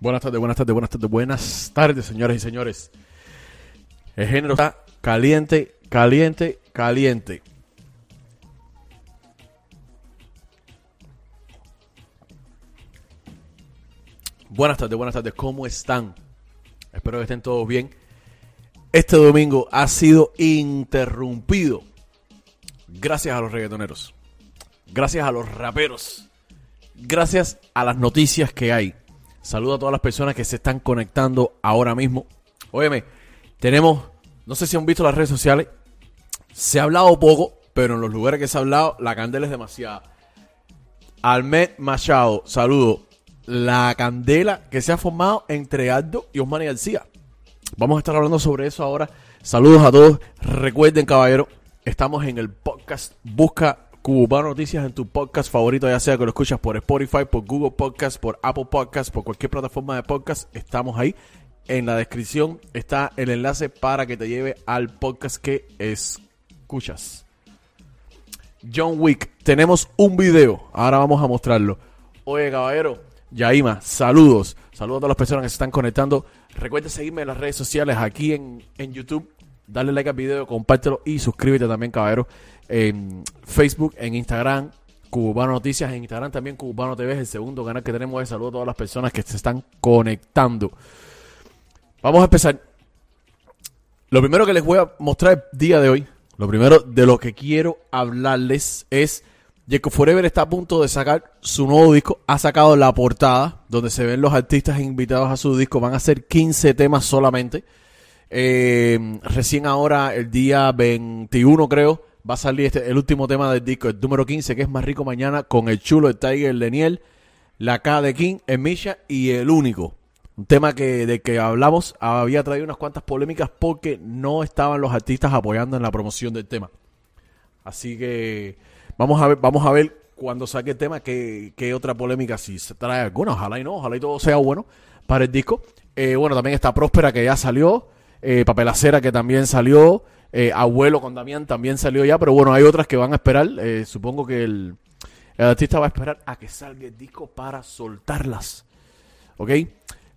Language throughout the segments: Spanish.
Buenas tardes, buenas tardes, buenas tardes, buenas tardes, señores y señores. El género está caliente, caliente, caliente. Buenas tardes, buenas tardes, ¿cómo están? Espero que estén todos bien. Este domingo ha sido interrumpido gracias a los reggaetoneros, gracias a los raperos, gracias a las noticias que hay. Saludo a todas las personas que se están conectando ahora mismo. Óyeme, tenemos, no sé si han visto las redes sociales, se ha hablado poco, pero en los lugares que se ha hablado, la candela es demasiada. Almed Machado, saludo. La candela que se ha formado entre Aldo y Osmani García. Vamos a estar hablando sobre eso ahora. Saludos a todos. Recuerden, caballero, estamos en el podcast Busca Cubano Noticias en tu podcast favorito, ya sea que lo escuchas por Spotify, por Google Podcast, por Apple Podcast, por cualquier plataforma de podcast. Estamos ahí. En la descripción está el enlace para que te lleve al podcast que escuchas. John Wick, tenemos un video. Ahora vamos a mostrarlo. Oye, caballero, Yaima, saludos. Saludos a todas las personas que se están conectando. Recuerda seguirme en las redes sociales aquí en, en YouTube. Dale like al video, compártelo y suscríbete también, caballero. En Facebook, en Instagram, Cubano Noticias, en Instagram también Cubano TV es el segundo canal que tenemos. Saludos a todas las personas que se están conectando. Vamos a empezar. Lo primero que les voy a mostrar el día de hoy, lo primero de lo que quiero hablarles es Jacob Forever está a punto de sacar su nuevo disco. Ha sacado la portada donde se ven los artistas invitados a su disco. Van a ser 15 temas solamente. Eh, recién ahora, el día 21 creo, va a salir este, el último tema del disco, el número 15, que es Más Rico Mañana, con el chulo, el Tiger, el Daniel, la K de King, el Misha y el único. Un tema que de que hablamos había traído unas cuantas polémicas porque no estaban los artistas apoyando en la promoción del tema. Así que vamos a ver, vamos a ver cuando saque el tema qué, qué otra polémica si se trae alguna. Ojalá y no, ojalá y todo sea bueno para el disco. Eh, bueno, también está Próspera que ya salió, eh, Papelacera que también salió, eh, Abuelo con Damián también salió ya, pero bueno, hay otras que van a esperar. Eh, supongo que el, artista va a esperar a que salga el disco para soltarlas. ¿Ok?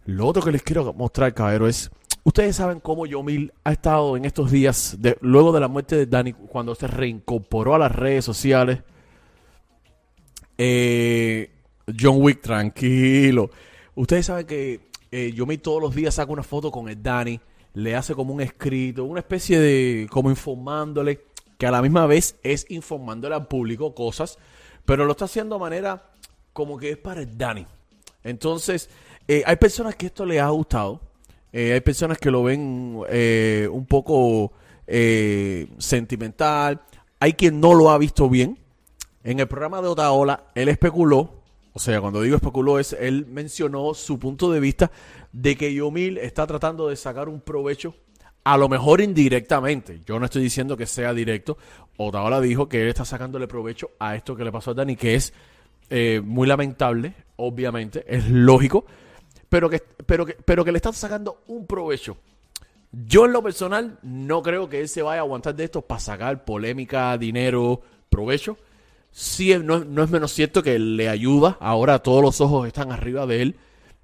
Lo otro que les quiero mostrar, caballero, es. Ustedes saben cómo Yomil ha estado en estos días, luego de la muerte de Dani, cuando se reincorporó a las redes sociales. Eh, John Wick, tranquilo. Ustedes saben que eh, Yomil todos los días saca una foto con el Dani, le hace como un escrito, una especie de. como informándole, que a la misma vez es informándole al público cosas, pero lo está haciendo de manera como que es para el Dani. Entonces, eh, hay personas que esto les ha gustado. Eh, hay personas que lo ven eh, un poco eh, sentimental. Hay quien no lo ha visto bien. En el programa de Otaola, él especuló, o sea, cuando digo especuló, es él mencionó su punto de vista de que Yomil está tratando de sacar un provecho, a lo mejor indirectamente. Yo no estoy diciendo que sea directo. Otaola dijo que él está sacándole provecho a esto que le pasó a Dani, que es eh, muy lamentable, obviamente, es lógico, pero que, pero, que, pero que le están sacando un provecho. Yo en lo personal no creo que él se vaya a aguantar de esto para sacar polémica, dinero, provecho. Sí, no, no es menos cierto que le ayuda, ahora todos los ojos están arriba de él,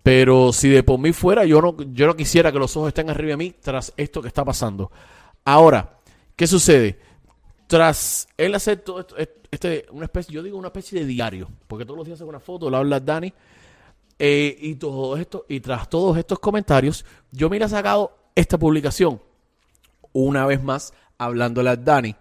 pero si de por mí fuera, yo no, yo no quisiera que los ojos estén arriba de mí tras esto que está pasando. Ahora, ¿qué sucede? Tras él hacer todo esto, este, una especie, yo digo una especie de diario, porque todos los días hace una foto, le habla Dani, eh, y todo esto, y tras todos estos comentarios, yo me he sacado esta publicación, una vez más, hablándole a Dani.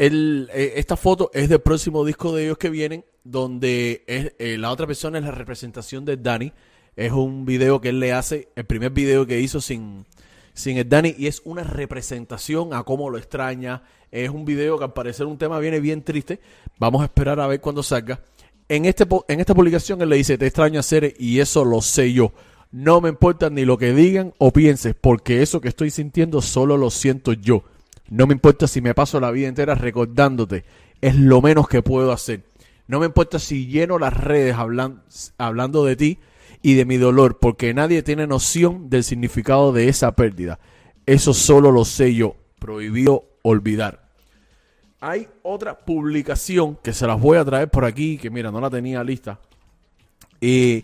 Eh, esta foto es del próximo disco de ellos que vienen, donde eh, la otra persona es la representación de Dani. Es un video que él le hace, el primer video que hizo sin, sin Dani, y es una representación a cómo lo extraña. Es un video que al parecer un tema viene bien triste. Vamos a esperar a ver cuando salga. En, este, en esta publicación él le dice, te extraño hacer y eso lo sé yo. No me importa ni lo que digan o pienses, porque eso que estoy sintiendo solo lo siento yo. No me importa si me paso la vida entera recordándote. Es lo menos que puedo hacer. No me importa si lleno las redes hablan, hablando de ti y de mi dolor, porque nadie tiene noción del significado de esa pérdida. Eso solo lo sé yo. Prohibido olvidar. Hay otra publicación que se las voy a traer por aquí, que mira, no la tenía lista. Eh,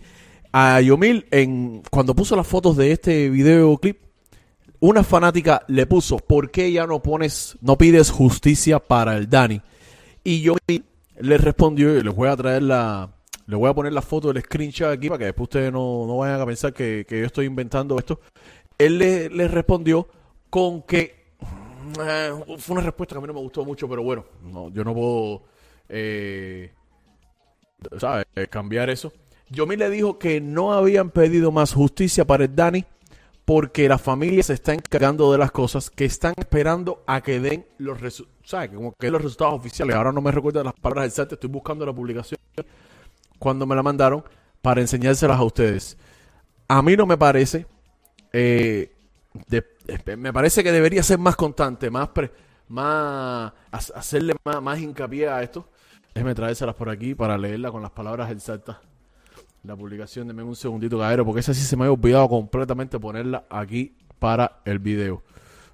A Yomil, en, cuando puso las fotos de este videoclip, una fanática le puso, ¿por qué ya no pones, no pides justicia para el Dani? Y Yomil le respondió, y les voy a traer la, les voy a poner la foto del screenshot aquí para que después ustedes no, no vayan a pensar que, que yo estoy inventando esto. Él le, le respondió con que eh, fue una respuesta que a mí no me gustó mucho, pero bueno, no, yo no puedo, eh, ¿sabes? Cambiar eso. Yomi le dijo que no habían pedido más justicia para el Dani porque la familia se está encargando de las cosas que están esperando a que den los resultados. Como que los resultados oficiales. Ahora no me recuerdo las palabras exactas, estoy buscando la publicación cuando me la mandaron para enseñárselas a ustedes. A mí no me parece eh, me parece que debería ser más constante, más, más hacerle más, más, hincapié a esto. Déjeme traérselas por aquí para leerla con las palabras exactas. La publicación, denme un segundito, cabrero, porque esa sí se me había olvidado completamente ponerla aquí para el video.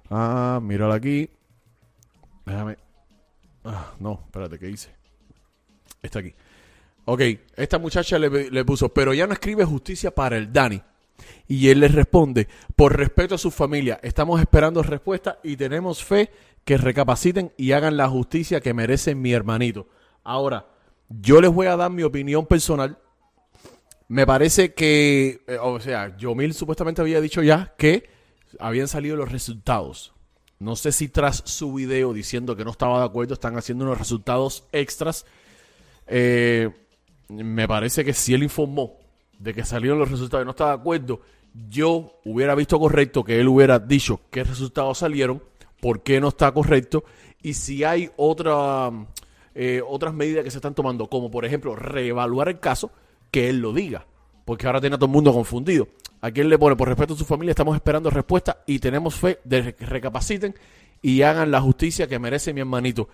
Ah, mírala aquí. Déjame. Ah, no, espérate, ¿qué hice? Está aquí. Ok, esta muchacha le, le puso, pero ya no escribe justicia para el Dani. Y él le responde, por respeto a su familia, estamos esperando respuesta y tenemos fe que recapaciten y hagan la justicia que merece mi hermanito. Ahora, yo les voy a dar mi opinión personal. Me parece que, eh, o sea, Yomil supuestamente había dicho ya que habían salido los resultados. No sé si tras su video diciendo que no estaba de acuerdo están haciendo unos resultados extras. Eh, me parece que si él informó de que salieron los resultados y no estaba de acuerdo, yo hubiera visto correcto que él hubiera dicho qué resultados salieron, por qué no está correcto y si hay otra, eh, otras medidas que se están tomando, como por ejemplo reevaluar el caso, que él lo diga, porque ahora tiene a todo el mundo confundido. Aquí él le pone, por respeto a su familia, estamos esperando respuesta y tenemos fe de que recapaciten y hagan la justicia que merece mi hermanito.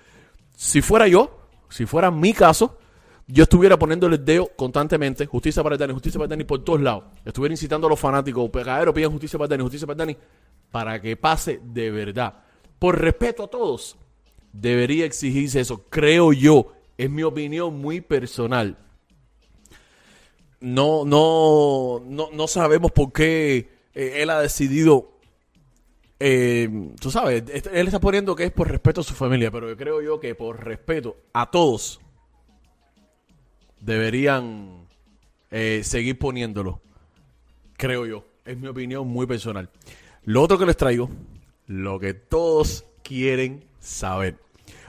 Si fuera yo, si fuera mi caso, yo estuviera poniéndole el dedo constantemente, justicia para Dani, justicia para Dani por todos lados. Estuviera incitando a los fanáticos, pegadero, pidan justicia para Dani, justicia para Dani, para que pase de verdad. Por respeto a todos, debería exigirse eso, creo yo. Es mi opinión muy personal. No, no, no, no sabemos por qué eh, él ha decidido eh, tú sabes, él está poniendo que es por respeto a su familia, pero creo yo que por respeto a todos deberían eh, seguir poniéndolo. Creo yo. Es mi opinión muy personal. Lo otro que les traigo, lo que todos quieren saber.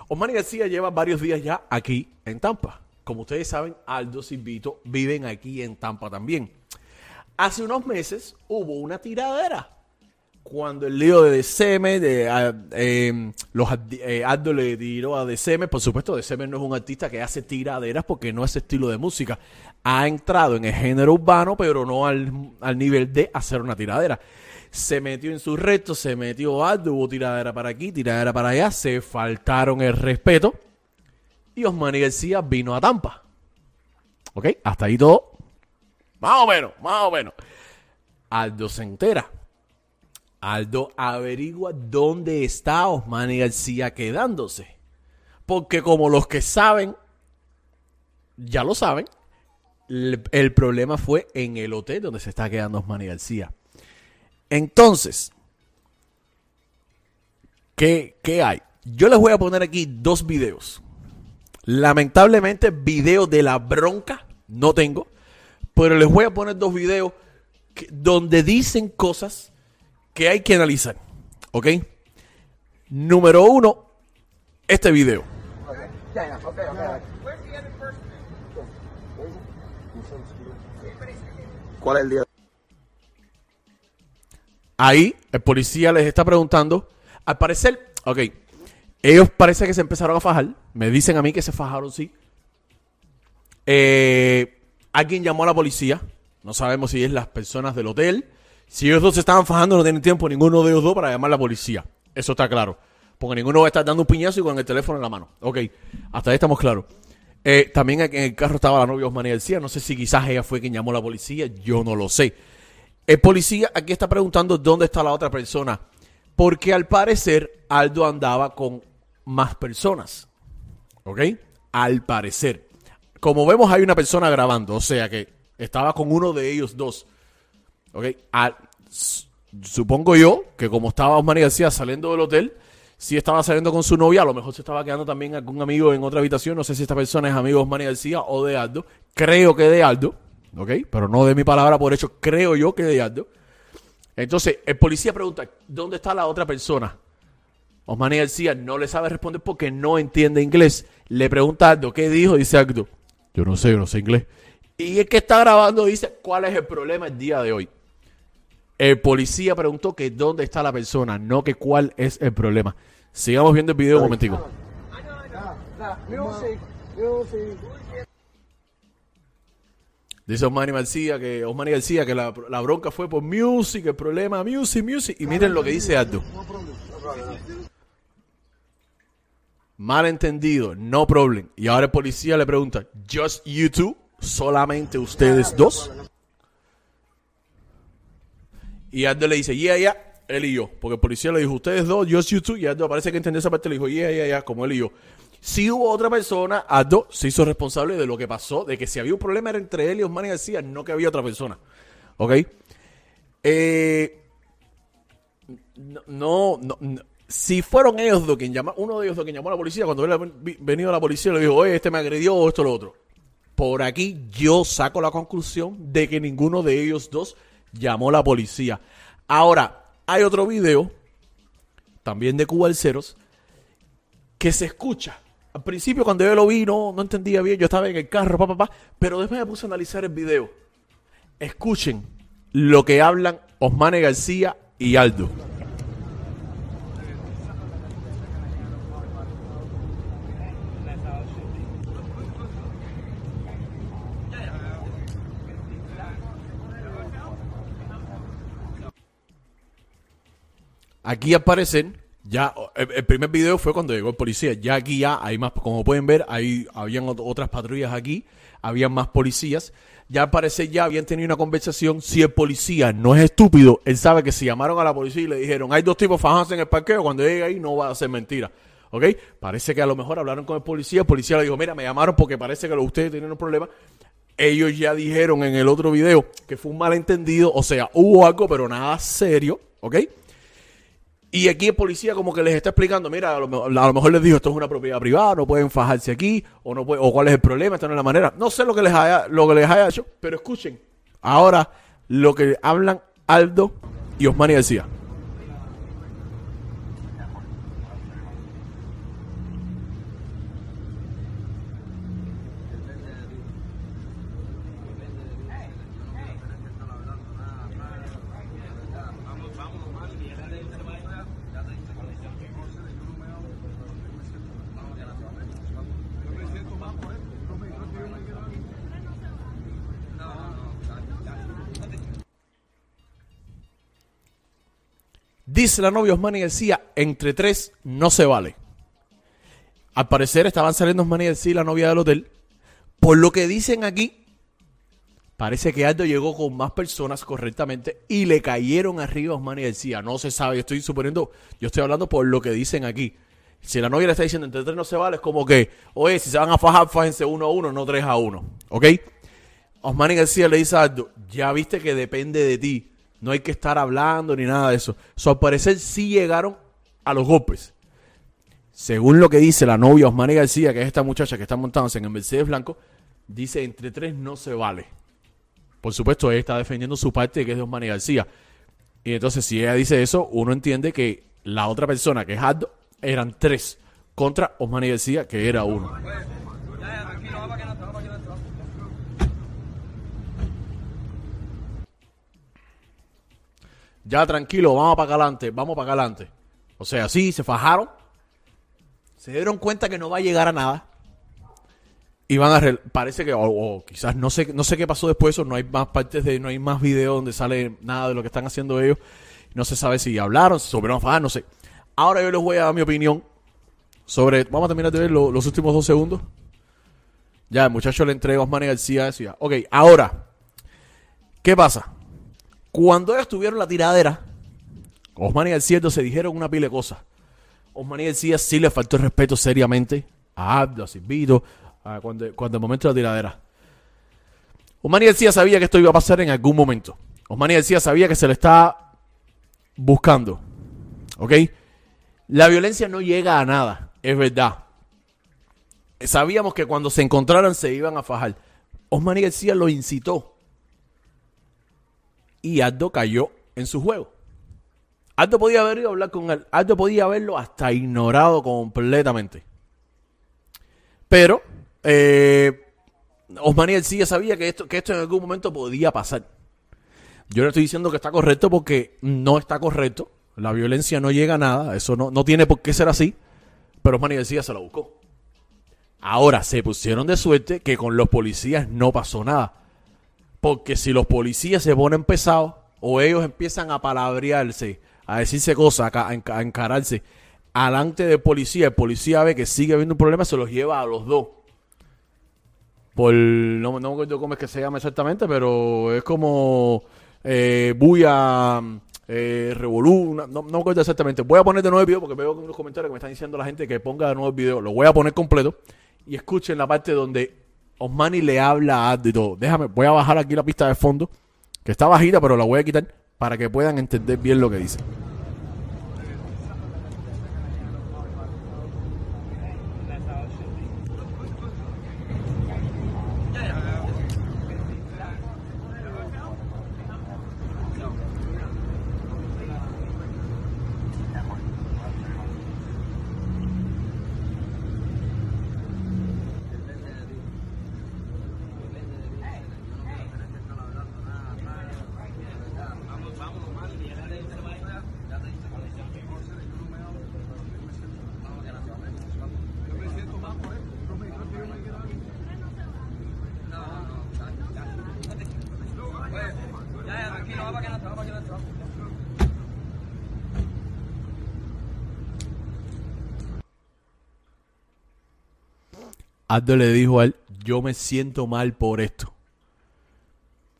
Osmani García lleva varios días ya aquí en Tampa. Como ustedes saben, Aldo y viven aquí en Tampa también. Hace unos meses hubo una tiradera cuando el lío de DCM, de, ah, em, los eh, Aldo le tiró a DCM, por supuesto DCM no es un artista que hace tiraderas porque no es estilo de música. Ha entrado en el género urbano, pero no al, al nivel de hacer una tiradera. Se metió en su reto, se metió Aldo, hubo tiradera para aquí, tiradera para allá, se faltaron el respeto. Y Osmani García vino a Tampa. ¿Ok? Hasta ahí todo. Más o menos, más o menos. Aldo se entera Aldo averigua dónde está Osmani García quedándose. Porque como los que saben, ya lo saben, el, problema fue en el hotel donde se está quedando Osmani García. Entonces, ¿qué, ¿qué hay? Yo les voy a poner aquí dos videos. Lamentablemente, video de la bronca no tengo, pero les voy a poner dos videos donde dicen cosas que hay que analizar. ¿Ok? Número uno, este video. ¿Cuál es el día? Ahí el policía les está preguntando. Al parecer, ok, ellos parece que se empezaron a fajar. Me dicen a mí que se fajaron, sí. Eh, alguien llamó a la policía. No sabemos si es las personas del hotel si ellos dos se estaban fajando, no tienen tiempo ninguno de ellos dos para llamar a la policía. Eso está claro. Porque ninguno va a estar dando un piñazo y con el teléfono en la mano. Ok, hasta ahí estamos claros. Eh, también en el carro estaba la novia Osmani García. No sé si quizás ella fue quien llamó a la policía. Yo no lo sé. El policía aquí está preguntando dónde está la otra persona. Porque al parecer Aldo andaba con más personas. ¿Ok? Al parecer. Como vemos hay una persona grabando. O sea que Estaba con uno de ellos dos. ¿Ok? Supongo yo que como estaba Osmani García saliendo del hotel, si estaba saliendo con su novia, a lo mejor se estaba quedando también algún amigo en otra habitación. No sé si esta persona es amigo de Osmani García o de Aldo. Creo que de Aldo. ¿Ok? Pero no de mi palabra por hecho. Creo yo que de Aldo. Entonces, el policía pregunta, ¿dónde está la otra persona? Osmani García no le sabe responder porque no entiende inglés. Le pregunta Aldo, ¿qué dijo? Dice Aldo, yo no sé, yo no sé inglés. Y el que está grabando dice, ¿cuál es el problema el día de hoy? El policía preguntó que dónde está la persona, no que cuál es el problema. Sigamos viendo el video un momentico. Dice Osmani García que, Osmani García que la, la bronca fue por music, el problema, music, music. Y miren lo que dice Aldo. Malentendido, no problem. Y ahora el policía le pregunta, just you two, solamente ustedes dos. Y Aldo le dice, yeah, yeah, él y yo. Porque el policía le dijo, ustedes dos, just you two. Y Aldo parece que entendió esa parte, le dijo, yeah, yeah, yeah, como él y yo. Si hubo otra persona, Aldo se hizo responsable de lo que pasó, de que si había un problema era entre él y Osmani García, no que había otra persona. ¿Ok? Eh, no, no, no. Si fueron ellos dos quien llama, uno de ellos dos quien llamó a la policía, cuando vi- venido la policía le dijo, oye, este me agredió o esto lo otro. Por aquí yo saco la conclusión de que ninguno de ellos dos llamó a la policía. Ahora, hay otro video, también de Cuba Ceros, que se escucha. Al principio cuando yo lo vi no, no entendía bien, yo estaba en el carro, papá, papá, pero después me puse a analizar el video. Escuchen lo que hablan Osmane García y Aldo. Aquí aparecen, ya, el, primer video fue cuando llegó el policía, ya aquí ya hay más, como pueden ver, hay, habían ot- otras patrullas aquí, habían más policías, ya al ya habían tenido una conversación, si el policía no es estúpido, él sabe que si llamaron a la policía y le dijeron, hay dos tipos fajándose en el parqueo, cuando llegue ahí no va a ser mentira. ¿Ok? Parece que a lo mejor hablaron con el policía, el policía le dijo, mira, me llamaron porque parece que ustedes tienen un problema. Ellos ya dijeron en el otro video que fue un malentendido, o sea, hubo algo, pero nada serio, ¿ok? Y aquí el policía como que les está explicando, mira, a lo, mejor- a lo mejor les dijo, esto es una propiedad privada, no pueden fajarse aquí, o no puede- o cuál es el problema, esta no es la manera. No sé lo que les haya, lo que les haya hecho, pero escuchen. Ahora lo que hablan Aldo y Osmani García. Dice la novia Osmani García, entre tres no se vale. Al parecer estaban saliendo Osmani García y la novia del hotel. Por lo que dicen aquí, parece que Aldo llegó con más personas correctamente y le cayeron arriba a Osmani García. No se sabe, yo estoy suponiendo, yo estoy hablando por lo que dicen aquí. Si la novia le está diciendo entre tres no se vale, es como que, oye, si se van a fajar, fájense uno a uno, no tres a uno. ¿Ok? Osmani García le dice a Aldo, ya viste que depende de ti. No hay que estar hablando ni nada de eso. So, al parecer sí llegaron a los golpes. Según lo que dice la novia Osmani García, que es esta muchacha que está montándose en el Mercedes Blanco, dice entre tres no se vale. Por supuesto, ella está defendiendo su parte que es de Osmani García. Y entonces, si ella dice eso, uno entiende que la otra persona, que es Aldo, eran tres contra Osmani García, que era uno. Ya tranquilo, vamos para adelante, vamos para adelante. O sea, sí, se fajaron. Se dieron cuenta que no va a llegar a nada. Y van a parece que o, quizás no sé no sé qué pasó después de eso, no hay más partes de no hay más videos donde sale nada de lo que están haciendo ellos. No se sabe si hablaron, si supieron fajar, no sé. Ahora yo les voy a dar mi opinión sobre vamos a terminar de ver lo- los últimos dos segundos. Ya, el muchacho le entrega a Osmani García ya. Ok, ahora, ¿qué pasa? Cuando ellos tuvieron la tiradera, Osman y García se dijeron una pila de cosas. Osman y García sí le faltó el respeto seriamente a Abdo, a Silvito, a cuando, cuando el momento de la tiradera. Osmani García sabía que esto iba a pasar en algún momento. Osmani García sabía que se le estaba buscando. ¿Ok? La violencia no llega a nada, es verdad. Sabíamos que cuando se encontraran se iban a fajar. Osmani García lo incitó. Y Aldo cayó en su juego. Aldo podía haber ido a hablar con él. Aldo podía haberlo hasta ignorado completamente. Pero eh, Osmani García sabía que esto, que esto en algún momento podía pasar. Yo no estoy diciendo que está correcto porque no está correcto. La violencia no llega a nada. Eso no, no tiene por qué ser así. Pero Osmani García se lo buscó. Ahora, se pusieron de suerte que con los policías no pasó nada. Porque si los policías se ponen pesados o ellos empiezan a palabrearse, a decirse cosas, a, a encararse, alante del policía, el policía ve que sigue habiendo un problema, se los lleva a los dos. Por, no, no me acuerdo cómo es que se llama exactamente, pero es como eh, Buya, eh, Revolú, no, no, me acuerdo exactamente. Voy a poner de nuevo el video porque veo en los comentarios que me están diciendo la gente que ponga de nuevo el video. Lo voy a poner completo y escuchen la parte donde Osmani le habla a todo. Déjame, voy a bajar aquí la pista de fondo, que está bajita, pero la voy a quitar para que puedan entender bien lo que dice. Aldo le dijo a él, yo me siento mal por esto.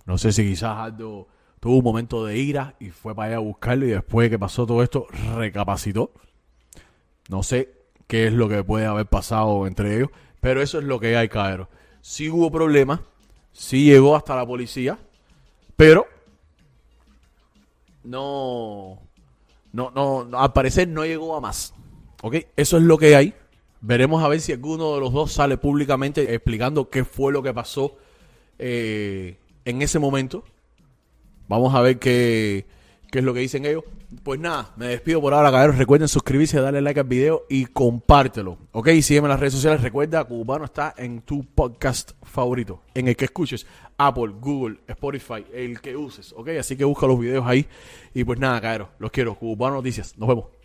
No sé si quizás Aldo tuvo un momento de ira y fue para allá a buscarlo y después que pasó todo esto recapacitó. No sé qué es lo que puede haber pasado entre ellos, pero eso es lo que hay, Caero. Sí hubo problemas, sí llegó hasta la policía, pero no, no, no, al parecer no llegó a más. ¿Ok? Eso es lo que hay. Veremos a ver si alguno de los dos sale públicamente explicando qué fue lo que pasó eh, en ese momento. Vamos a ver qué, qué es lo que dicen ellos. Pues nada, me despido por ahora, caballeros. Recuerden suscribirse, darle like al video y compártelo. Ok, sígueme en las redes sociales. Recuerda, Cubano está en tu podcast favorito, en el que escuches Apple, Google, Spotify, el que uses. Ok, así que busca los videos ahí. Y pues nada, caballeros, los quiero. Cubano Noticias. Nos vemos.